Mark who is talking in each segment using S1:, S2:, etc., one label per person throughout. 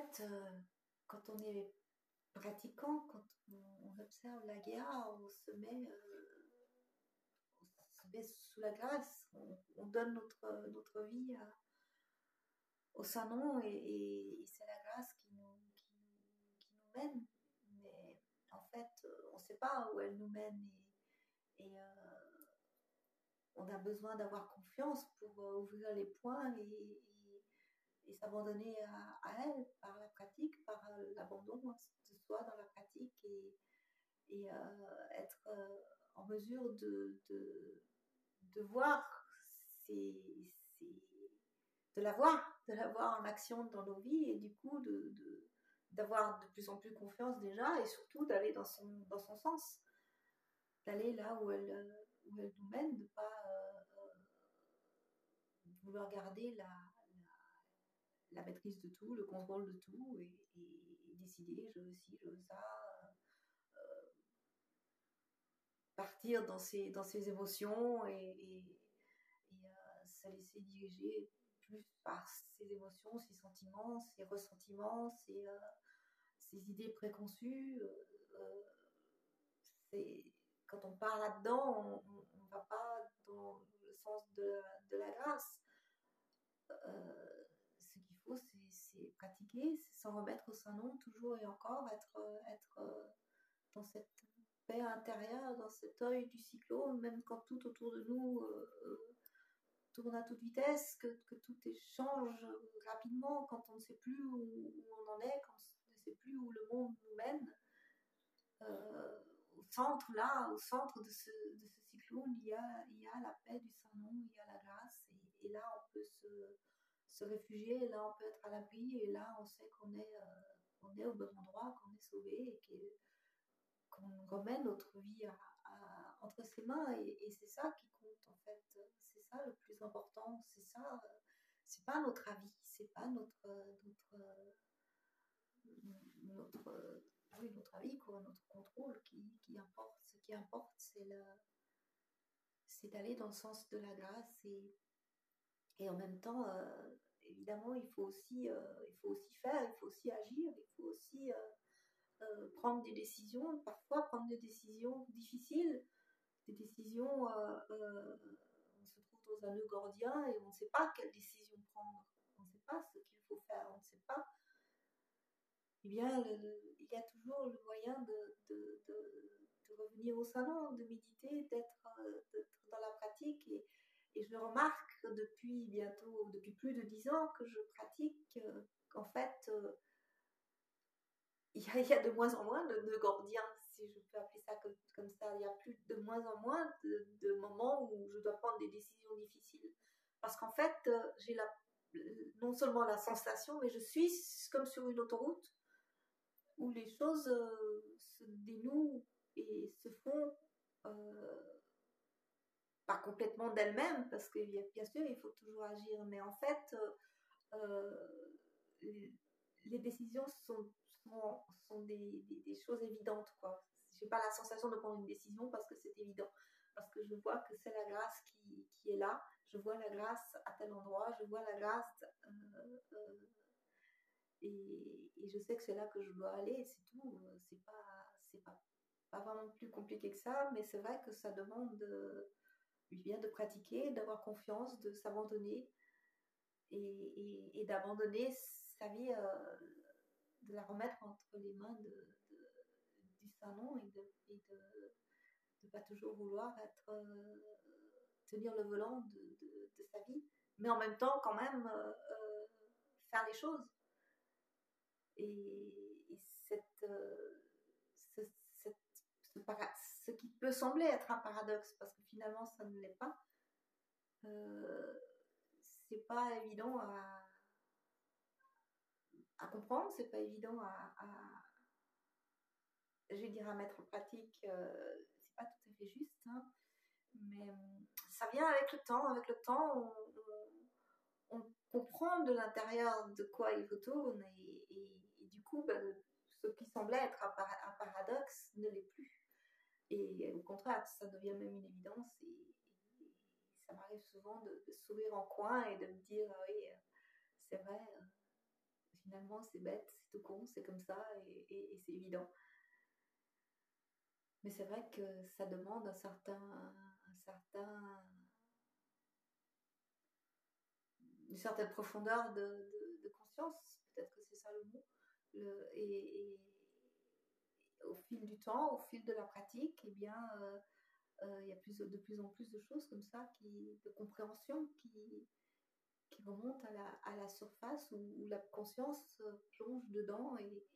S1: fait, euh, quand on est pratiquant, quand on, observe la guerre, on se met, euh, on se met sous la grâce, on, donne notre, notre vie au Saint-Nom et, c'est la grâce qui nous, mène. Mais en fait, on ne sait pas où elle nous mène et, on a besoin d'avoir confiance pour ouvrir les points et, et s'abandonner à, elle par la pratique, par euh, l'abandon de soi dans la pratique et, et euh, être euh, en mesure de, de, voir, de la voir, de la voir en action dans nos vies et du coup de, d'avoir de plus en plus confiance déjà et surtout d'aller dans son, dans son sens, d'aller là où elle, où elle nous mène, de ne pas vouloir garder la, la maîtrise de tout, le contrôle de tout et, décider je veux ci, je veux ça. Euh, partir dans ses, dans ses émotions et, euh, se laisser diriger plus par ses émotions, ses sentiments, ses ressentiments, ses, euh, idées préconçues. quand on part là-dedans, on va pas dans le sens de, de la grâce ce qu'il faut, c'est pratiquer, s'en remettre au Saint-Nom toujours et encore, être, être euh, dans cette paix intérieure, dans cet œil du cyclone, même quand tout autour de nous euh, euh, tourne à toute vitesse, que, tout change rapidement, quand on ne sait plus où, on en est, quand on ne sait plus où le monde nous mène. au centre, là, au centre de ce, cyclone, il y, a, la paix du Saint-Nom, il y a la grâce, et là, on peut se se réfugier, là on peut être à l'abri, et là on sait qu'on est, euh, est au bon endroit, qu'on est sauvé, et qu'on remet notre vie entre ses mains, et, c'est ça qui compte en fait, c'est ça le plus important, c'est ça, c'est pas notre avis, c'est pas notre, notre, notre, oui, notre avis, quoi, notre contrôle qui, qui importe, ce qui importe c'est c'est d'aller dans le sens de la grâce et, et en même temps, euh, évidemment, il faut, aussi, euh, il faut aussi faire, il faut aussi agir, il faut aussi euh, prendre des décisions, parfois prendre des décisions difficiles, des décisions, on se trouve dans un nœud gordien et on ne sait pas quelle décision prendre, on ne sait pas ce qu'il faut faire, on ne sait pas. Eh bien, il y a toujours le moyen de, de, revenir au salon, de méditer, d'être dans la pratique et je remarque depuis bientôt, depuis plus de dix ans que je pratique, euh, qu'en fait, euh, il y, a de moins en moins de gordiens, si je peux appeler ça comme, ça. Il y a plus de moins en moins de, moments où je dois prendre des décisions difficiles. Parce qu'en fait, euh, j'ai la, non seulement la sensation, mais je suis comme sur une autoroute où les choses se dénouent et se font complètement d'elle-même, parce que bien sûr, il faut toujours agir, mais en fait, euh, euh, les, décisions sont, sont, des, choses évidentes. quoi. Je n'ai pas la sensation de prendre une décision parce que c'est évident, parce que je vois que c'est la grâce qui, qui, est là, je vois la grâce à tel endroit, je vois la grâce, euh, et, et, je sais que c'est là que je dois aller, c'est tout. C'est pas, c'est pas, pas vraiment plus compliqué que ça, mais c'est vrai que ça demande vient de pratiquer, d'avoir confiance, de s'abandonner et, d'abandonner sa vie, euh, de la remettre entre les mains du salon et de ne pas toujours vouloir euh, tenir le volant de, sa vie, mais en même temps quand même euh, faire les choses cette, ce, qui peut sembler être un paradoxe, parce que finalement ça ne l'est pas, euh, c'est pas évident à, comprendre, c'est pas évident à, je vais à mettre en pratique, euh, c'est pas tout à fait juste, hein, mais euh, ça vient avec le temps, avec le temps on, comprend de l'intérieur de quoi il retourne et, du coup ben, ce qui semblait être un paradoxe ne l'est plus. Et au contraire, ça devient même une évidence. Et, ça m'arrive souvent de, sourire en coin et de me dire, oui, c'est vrai, finalement, c'est bête, c'est tout con, c'est comme ça et, c'est évident. Mais c'est vrai que ça demande un certain, un certain, une certaine profondeur de, conscience, peut-être que c'est ça le mot. Au fil du temps, au fil de la pratique, eh bien, euh, euh, il y a de plus en plus de choses comme ça, qui, de compréhension qui, qui remontent à la, à la surface, où, la conscience plonge dedans et,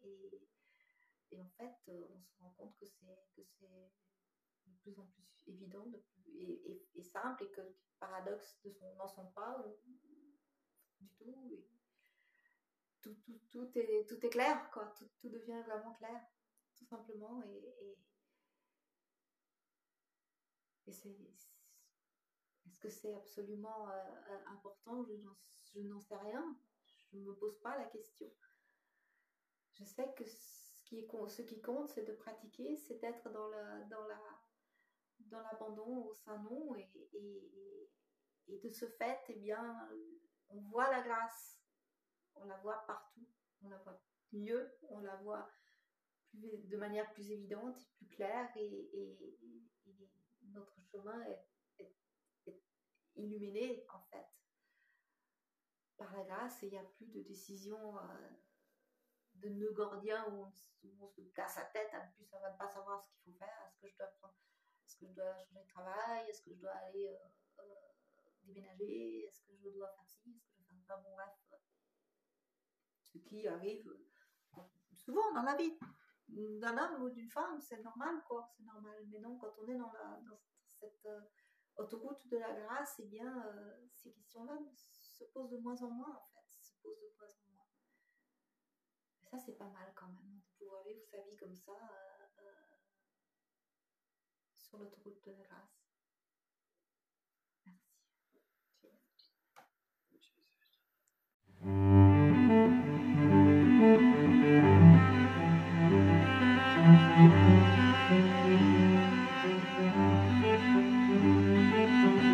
S1: et, en fait, euh, on se rend compte que c'est de plus en plus évident et, et, simple et que les paradoxes n'en sont pas du tout. tout, tout, tout, est, tout est clair, quoi. Tout, tout devient vraiment clair, tout simplement. Et, est-ce que c'est absolument euh, important? Je n'en sais rien. Je ne me pose pas la question. Je sais que ce qui, compte, c'est de pratiquer, c'est d'être dans, dans, la, dans l'abandon au. Et, et, et, de ce fait, eh bien, on voit la grâce. On la voit partout. On la voit mieux. On la voit de manière plus évidente, plus claire. et notre chemin est, illuminé en fait par la grâce. Et il n'y a plus de décision euh, de nœud gordien où on, se casse la tête, en plus on va pas savoir ce qu'il faut faire, est-ce que je dois prendre, est-ce que je dois changer de travail, est-ce que je dois aller euh, euh, déménager, est-ce que je dois faire ci, est-ce que je dois faire ça, bon bref, ce qui arrive souvent dans la vie d'un homme ou d'une femme, c'est normal, quoi, c'est normal. Mais non, quand on est dans, la, dans cette euh, autoroute de la grâce, eh bien, euh, ces questions-là se posent de moins en moins, en fait, se posent de moins en moins. Ça, c'est pas mal quand même, de pouvoir vivre sa vie comme ça euh, sur l'autoroute de la grâce.